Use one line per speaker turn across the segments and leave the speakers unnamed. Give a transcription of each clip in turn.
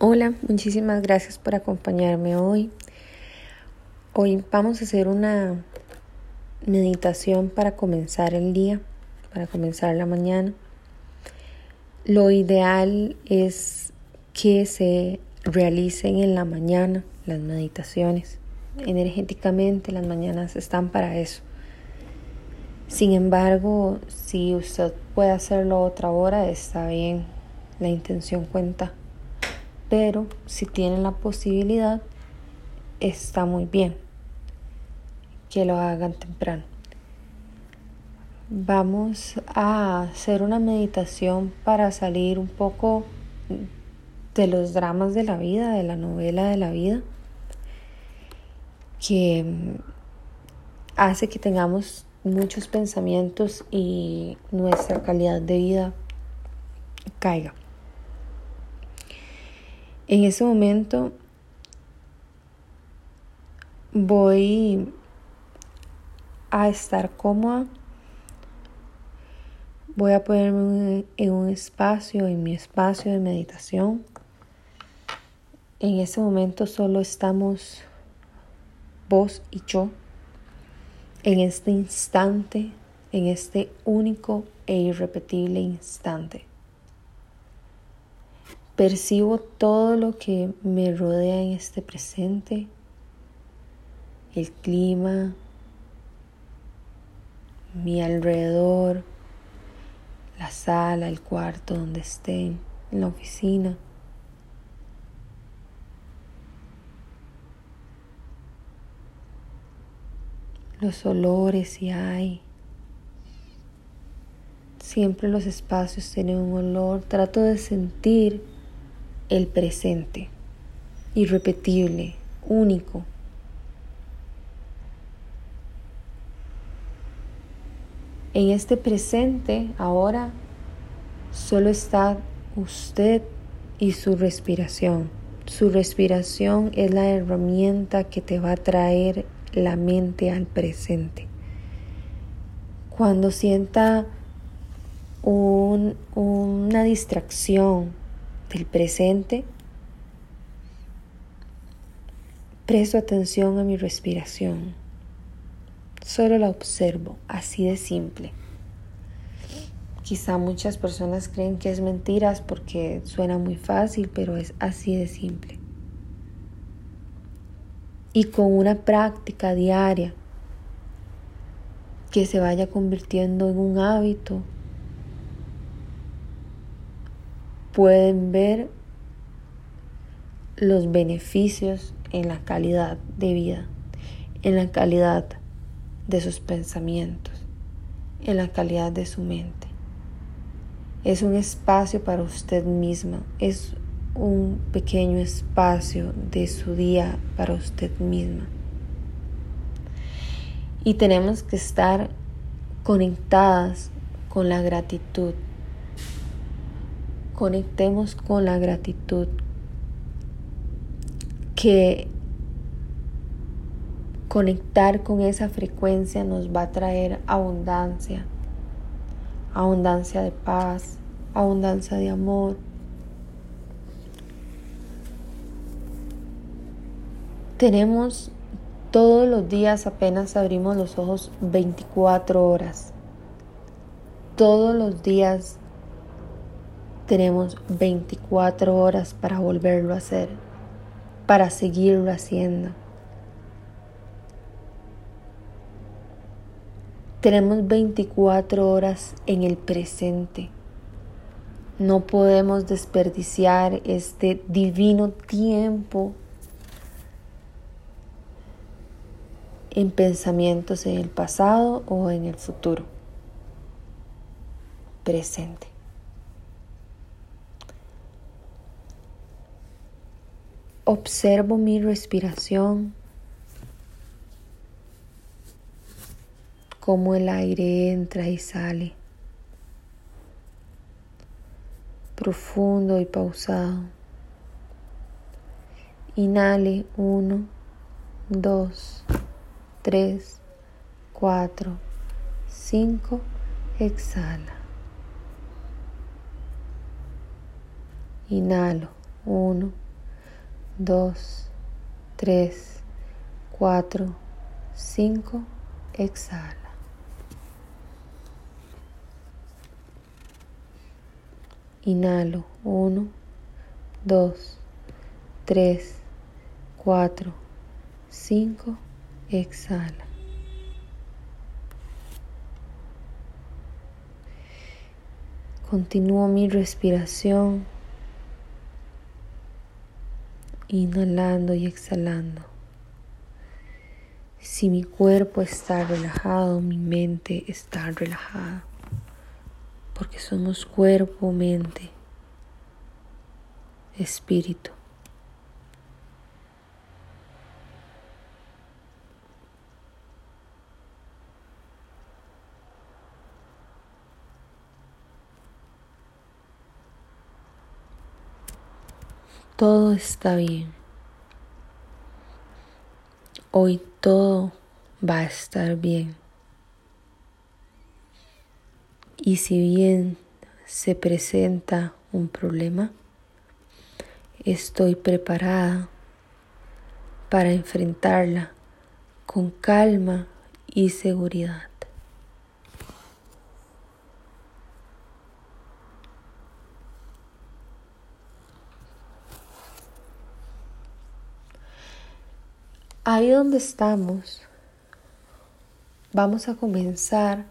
Hola, muchísimas gracias por acompañarme hoy. Hoy vamos a hacer una meditación para comenzar el día, para comenzar la mañana. Lo ideal es que se realicen en la mañana las meditaciones. Energéticamente las mañanas están para eso. Sin embargo, si usted puede hacerlo otra hora, está bien. La intención cuenta pero si tienen la posibilidad, está muy bien que lo hagan temprano. Vamos a hacer una meditación para salir un poco de los dramas de la vida, de la novela de la vida, que hace que tengamos muchos pensamientos y nuestra calidad de vida caiga. En ese momento voy a estar cómoda. Voy a ponerme en un espacio, en mi espacio de meditación. En ese momento solo estamos vos y yo. En este instante, en este único e irrepetible instante. Percibo todo lo que me rodea en este presente, el clima, mi alrededor, la sala, el cuarto donde estén, en la oficina. Los olores si hay. Siempre los espacios tienen un olor. Trato de sentir el presente, irrepetible, único. En este presente, ahora, solo está usted y su respiración. Su respiración es la herramienta que te va a traer la mente al presente. Cuando sienta una distracción, del presente, presto atención a mi respiración. Solo la observo, así de simple. Quizá muchas personas creen que es mentiras porque suena muy fácil, pero es así de simple. Y con una práctica diaria que se vaya convirtiendo en un hábito, pueden ver los beneficios en la calidad de vida, en la calidad de sus pensamientos, en la calidad de su mente. Es un espacio para usted misma, es un pequeño espacio de su día para usted misma. Y tenemos que estar conectadas con la gratitud conectemos con la gratitud que conectar con esa frecuencia nos va a traer abundancia, abundancia de paz, abundancia de amor. Tenemos todos los días apenas abrimos los ojos 24 horas. Todos los días tenemos 24 horas para volverlo a hacer, para seguirlo haciendo. Tenemos 24 horas en el presente. No podemos desperdiciar este divino tiempo en pensamientos en el pasado o en el futuro. Presente. Observo mi respiración, cómo el aire entra y sale, profundo y pausado. Inhale uno, dos, tres, cuatro, cinco. Exhala. Inhalo uno 2, 3, 4, 5. Exhala. Inhalo. 1, 2, 3, 4, 5. Exhala. Continúo mi respiración, inhalando y exhalando. Si mi cuerpo está relajado, mi mente está relajada, porque somos cuerpo, mente, espíritu. Todo está bien. Hoy todo va a estar bien. Y si bien se presenta un problema, estoy preparada para enfrentarla con calma y seguridad. Ahí donde estamos, vamos a comenzar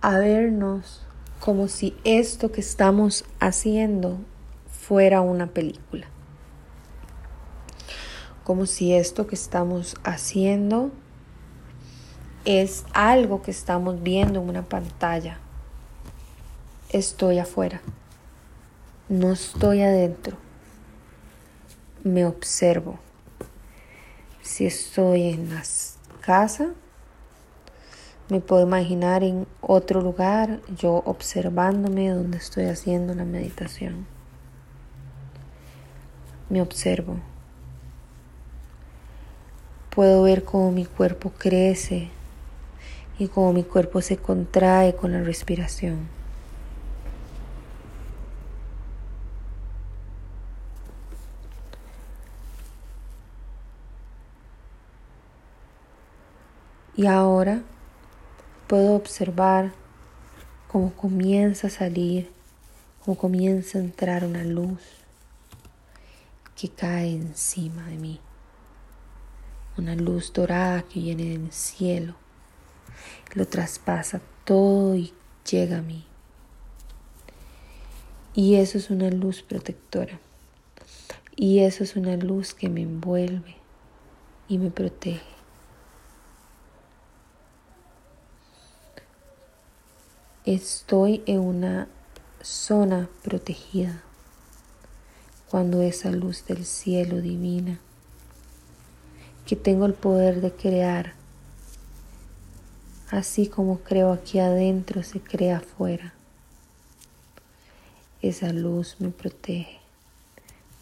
a vernos como si esto que estamos haciendo fuera una película. Como si esto que estamos haciendo es algo que estamos viendo en una pantalla. Estoy afuera. No estoy adentro. Me observo si estoy en la casa, me puedo imaginar en otro lugar, yo observándome donde estoy haciendo la meditación. Me observo. Puedo ver cómo mi cuerpo crece y cómo mi cuerpo se contrae con la respiración. Y ahora puedo observar cómo comienza a salir, cómo comienza a entrar una luz que cae encima de mí. Una luz dorada que viene del cielo, lo traspasa todo y llega a mí. Y eso es una luz protectora. Y eso es una luz que me envuelve y me protege. Estoy en una zona protegida. Cuando esa luz del cielo divina, que tengo el poder de crear, así como creo aquí adentro, se crea afuera. Esa luz me protege,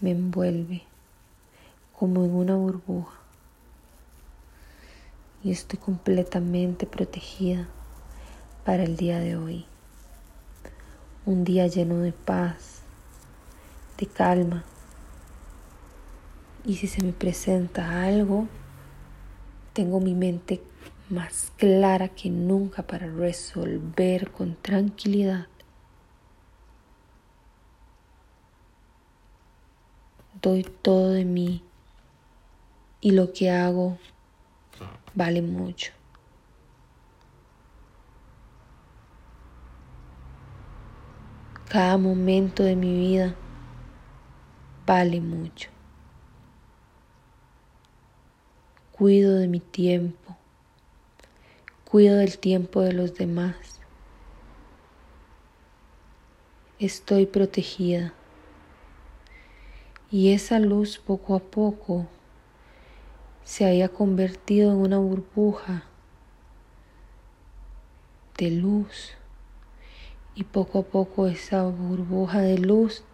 me envuelve como en una burbuja. Y estoy completamente protegida para el día de hoy. Un día lleno de paz, de calma. Y si se me presenta algo, tengo mi mente más clara que nunca para resolver con tranquilidad. Doy todo de mí y lo que hago vale mucho. Cada momento de mi vida vale mucho. Cuido de mi tiempo. Cuido del tiempo de los demás. Estoy protegida. Y esa luz poco a poco se había convertido en una burbuja de luz y poco a poco esa burbuja de luz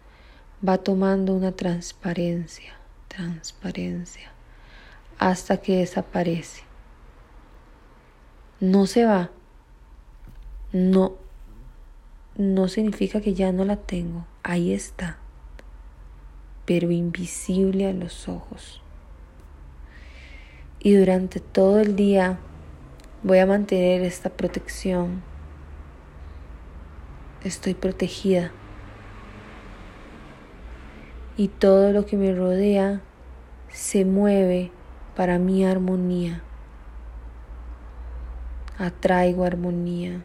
va tomando una transparencia, transparencia, hasta que desaparece. No se va, no, no significa que ya no la tengo, ahí está. pero invisible a los ojos. Y durante todo el día voy a mantener esta protección. Estoy protegida. Y todo lo que me rodea se mueve para mi armonía. Atraigo armonía.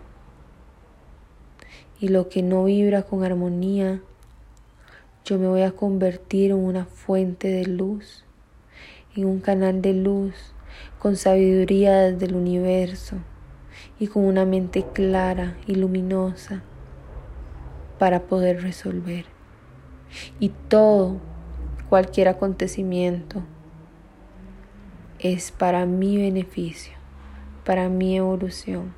Y lo que no vibra con armonía, yo me voy a convertir en una fuente de luz, en un canal de luz con sabiduría desde el universo y con una mente clara y luminosa para poder resolver. Y todo, cualquier acontecimiento, es para mi beneficio, para mi evolución,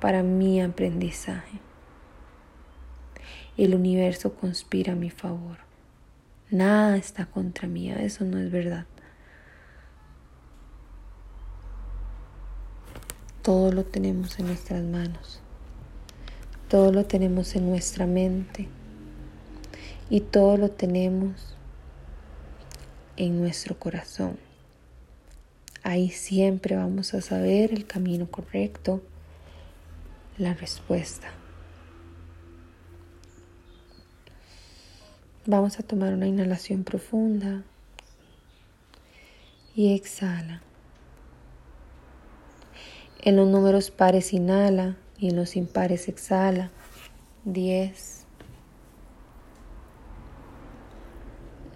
para mi aprendizaje. El universo conspira a mi favor. Nada está contra mí, eso no es verdad. Todo lo tenemos en nuestras manos. Todo lo tenemos en nuestra mente. Y todo lo tenemos en nuestro corazón. Ahí siempre vamos a saber el camino correcto, la respuesta. Vamos a tomar una inhalación profunda y exhala. En los números pares inhala y en los impares exhala. 10,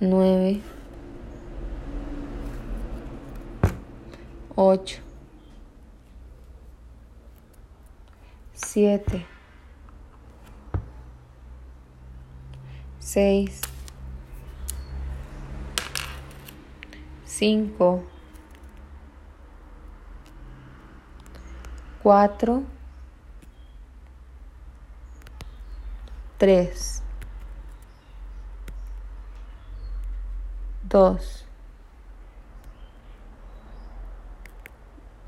9, 8, 7, 6, 5, 4, 3, 2,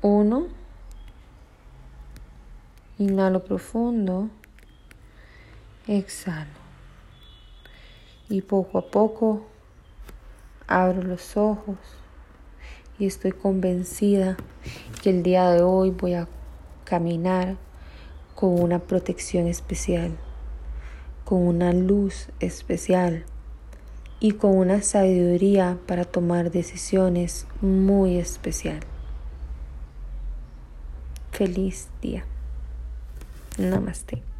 1. Inhalo profundo. Exhalo. Y poco a poco abro los ojos y estoy convencida que el día de hoy voy a caminar con una protección especial, con una luz especial y con una sabiduría para tomar decisiones muy especial. Feliz día. Namaste.